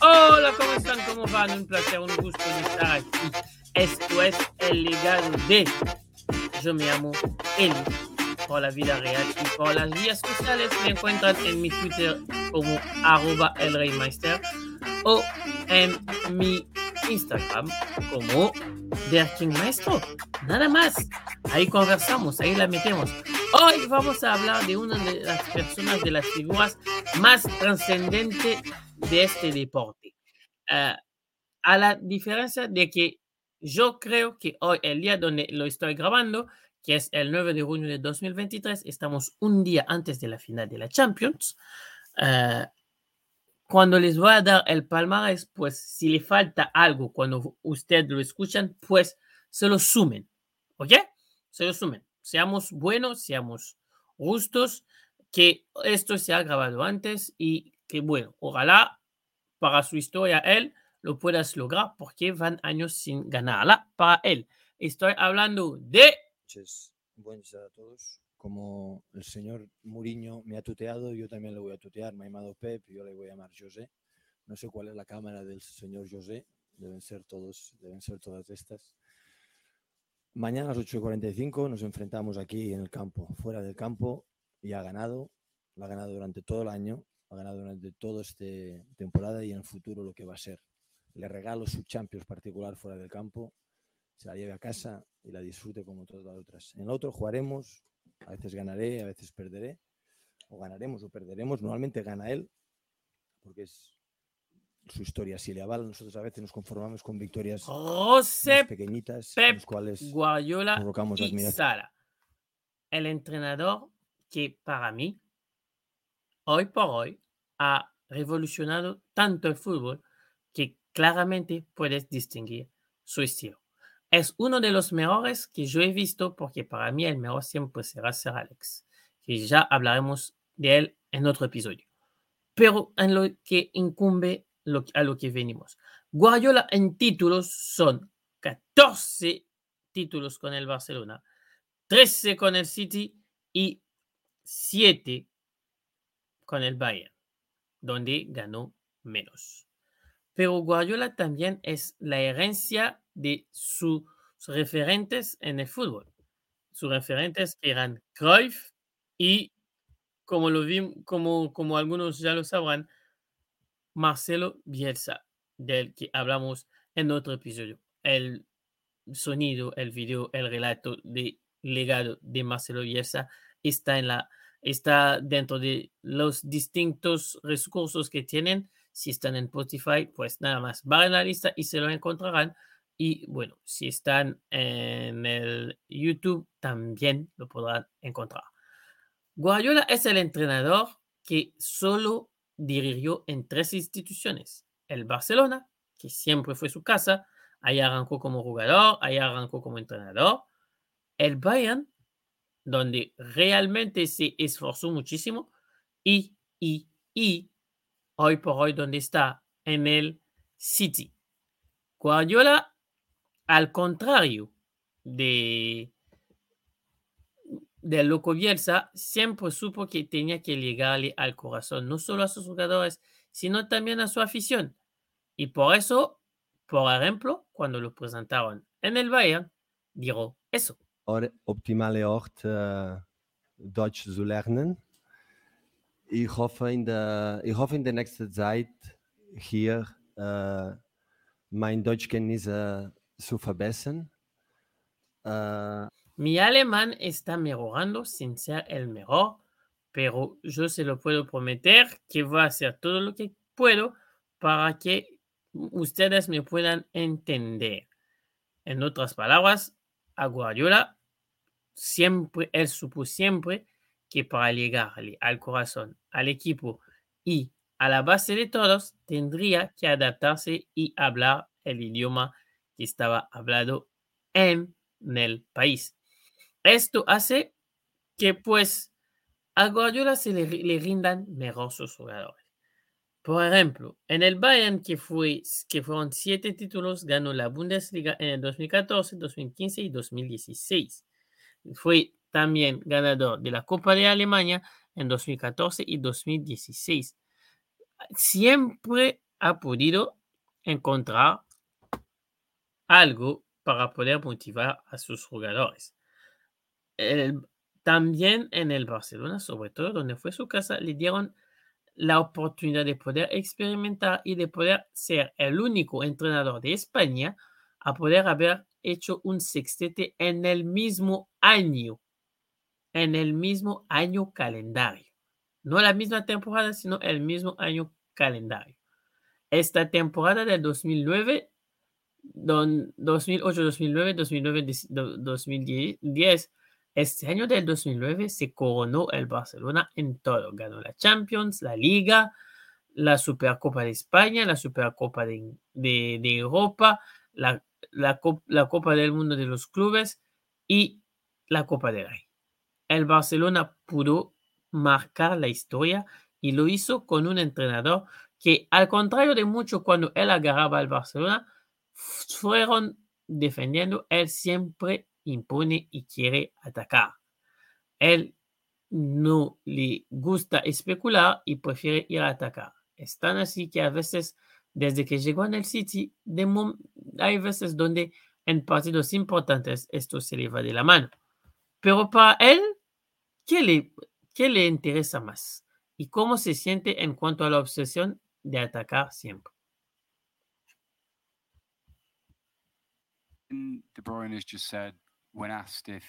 Hola, ¿cómo están? ¿Cómo van? Un placer, un gusto estar aquí. Esto es el legado de Yo me llamo Eli por la vida real y por las vías sociales me encuentran en mi Twitter como arroba elreymeister o en mi Instagram como The King Maestro. Nada más. Ahí conversamos, ahí la metemos. Hoy vamos a hablar de una de las personas, de las figuras más trascendentes de este deporte. Uh, a la diferencia de que yo creo que hoy, el día donde lo estoy grabando, que es el 9 de junio de 2023, estamos un día antes de la final de la Champions. Uh, cuando les voy a dar el palmarés, pues si le falta algo cuando ustedes lo escuchan, pues se lo sumen. ¿Ok? Se lo sumen. Seamos buenos, seamos justos, que esto se ha grabado antes y que bueno, ojalá para su historia él lo puedas lograr porque van años sin ganarla para él. Estoy hablando de... Buenos días a todos. Como el señor Muriño me ha tuteado, yo también le voy a tutear. Me ha llamado Pep, yo le voy a llamar José. No sé cuál es la cámara del señor José. Deben ser todos, deben ser todas estas. Mañana a las 8.45 nos enfrentamos aquí en el campo, fuera del campo, y ha ganado. Lo ha ganado durante todo el año ha ganado durante toda esta temporada y en el futuro lo que va a ser. Le regalo su Champions particular fuera del campo, se la lleve a casa y la disfrute como todas las otras. En el otro jugaremos, a veces ganaré, a veces perderé, o ganaremos o perderemos. Normalmente gana él, porque es su historia. Si le avala, nosotros a veces nos conformamos con victorias pequeñitas, Pep, las cuales Guardiola provocamos y. Sala. El entrenador que para mí hoy por hoy ha revolucionado tanto el fútbol que claramente puedes distinguir su estilo. Es uno de los mejores que yo he visto porque para mí el mejor siempre será Sir Alex, que ya hablaremos de él en otro episodio. Pero en lo que incumbe a lo que venimos. Guardiola en títulos son 14 títulos con el Barcelona, 13 con el City y 7 con el Bayern, donde ganó menos. Pero Guardiola también es la herencia de sus referentes en el fútbol. Sus referentes eran Cruyff y, como, lo vi, como, como algunos ya lo sabrán, Marcelo Bielsa, del que hablamos en otro episodio. El sonido, el video, el relato de legado de Marcelo Bielsa está en la está dentro de los distintos recursos que tienen. Si están en Spotify, pues nada más van a la lista y se lo encontrarán. Y bueno, si están en el YouTube, también lo podrán encontrar. Guardiola es el entrenador que solo dirigió en tres instituciones. El Barcelona, que siempre fue su casa, ahí arrancó como jugador, ahí arrancó como entrenador. El Bayern, donde realmente se esforzó muchísimo y, y, y hoy por hoy donde está en el City. Guardiola, contrario de, de Loco Bielsa, siempre supo que tenía que llegarle al corazón, no solo a sus jugadores, sino también a su afición. Y por eso, por ejemplo, cuando lo presentaron en el Bayern, dijo eso. optimale Ort, äh, Deutsch zu lernen. Ich hoffe in der, ich hoffe in der nächsten Zeit hier äh, mein Deutschkenntnisse zu verbessern. Äh, Mi alemán está mejorando sin ser el mejor, pero yo se lo puedo prometer que voy a hacer todo lo que puedo para que ustedes me puedan entender. En otras palabras, a Guardiola siempre, él supo siempre que para llegarle al corazón, al equipo y a la base de todos, tendría que adaptarse y hablar el idioma que estaba hablado en el país. Esto hace que pues a Guardiola se le, rindan mejor jugadores. Por ejemplo, en el Bayern, que, fue, que fueron siete títulos, ganó la Bundesliga en el 2014, 2015 y 2016. Fue también ganador de la Copa de Alemania en 2014 y 2016. Siempre ha podido encontrar algo para poder motivar a sus jugadores. también en el Barcelona, sobre todo donde fue su casa, le dieron la oportunidad de poder experimentar y de poder ser el único entrenador de España a poder haber hecho un sextete en el mismo año, en el mismo año calendario. No la misma temporada, sino el mismo año calendario. Esta temporada del 2009, 2008, 2009, 2009, 2010 este año del 2009 se coronó el Barcelona en todo. Ganó la Champions, la Liga, la Supercopa de España, la Supercopa de, de, Europa, la, la, Copa del Mundo de los Clubes y la Copa del Rey. El Barcelona pudo marcar la historia y lo hizo con un entrenador que, al contrario de mucho cuando él agarraba al Barcelona, fueron defendiendo, él siempre impone y quiere atacar. Él no le gusta especular y prefiere ir a atacar. Es tan así que a veces, desde que llegó en el City, hay veces donde en partidos importantes esto se le va de la mano. Pero para él, ¿qué le, qué le interesa más? ¿Y cómo se siente en cuanto a la obsesión de atacar siempre? De Bruyne has just said when asked if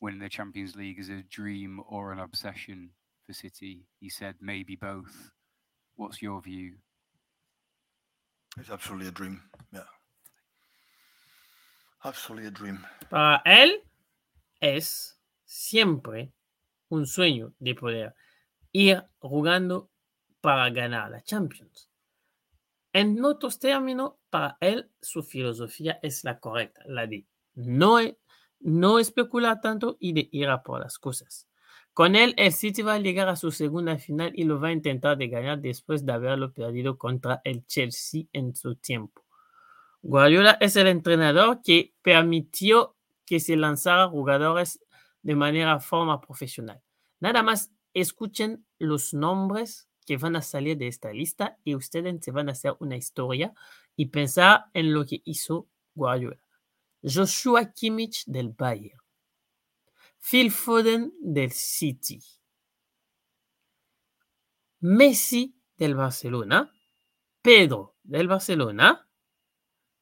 winning the Champions League is a dream or an obsession for City, he said maybe both. What's your view? It's absolutely a dream. Yeah. Absolutely a dream. Para él es siempre un sueño de poder ir jugando para ganar la Champions. En otros términos, para él su filosofía es la correcta, la de no no especular tanto y de ir a por las cosas. Con él, el City va a llegar a su segunda final y lo va a intentar de ganar después de haberlo perdido contra el Chelsea en su tiempo. Guardiola es el entrenador que permitió que se lanzara jugadores de manera forma profesional. Nada más escuchen los nombres que van a salir de esta lista y ustedes se van a hacer una historia y pensar en lo que hizo Guardiola. Joshua Kimmich del Bayern, Phil Foden del City, Messi del Barcelona, Pedro del Barcelona,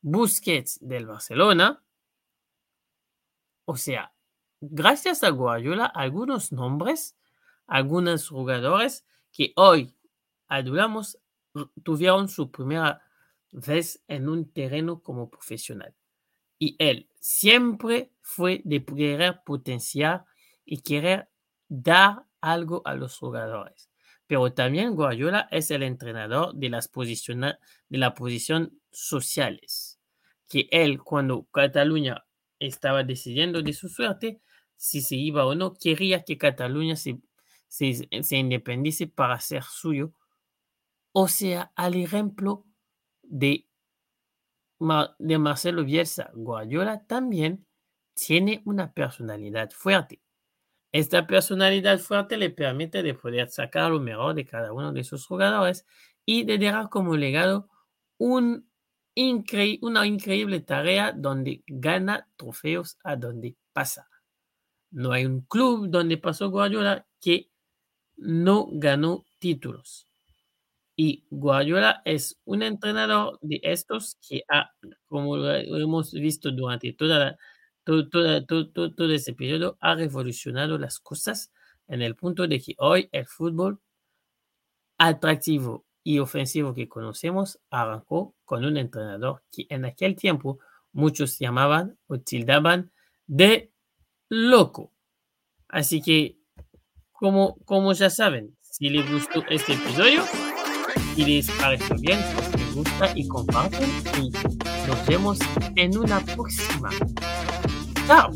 Busquets del Barcelona. O sea, gracias a Guardiola, algunos nombres, algunos jugadores que hoy adoramos tuvieron su primera vez en un terreno como profesional. Y él siempre fue de querer potenciar y querer dar algo a los jugadores. Pero también Guardiola es el entrenador de las posiciones de la posición sociales. Que él, cuando Cataluña estaba decidiendo de su suerte, si se iba o no, quería que Cataluña se, se, se independice para ser suyo. O sea, al ejemplo de de Marcelo Bielsa, Guardiola también tiene una personalidad fuerte. Esta personalidad fuerte le permite de poder sacar lo mejor de cada uno de sus jugadores y de dejar como legado un una increíble tarea donde gana trofeos a donde pasa. No hay un club donde pasó Guardiola que no ganó títulos. Y Guardiola es un entrenador de estos que ha, como hemos visto durante toda todo, todo, todo, ese periodo, ha revolucionado las cosas en el punto de que hoy el fútbol atractivo y ofensivo que conocemos arrancó con un entrenador que en aquel tiempo muchos llamaban o tildaban de loco. Así que, como, como ya saben, si les gustó este episodio, y les parece bien, les gusta y comparten. Y nos vemos en una próxima. Chao.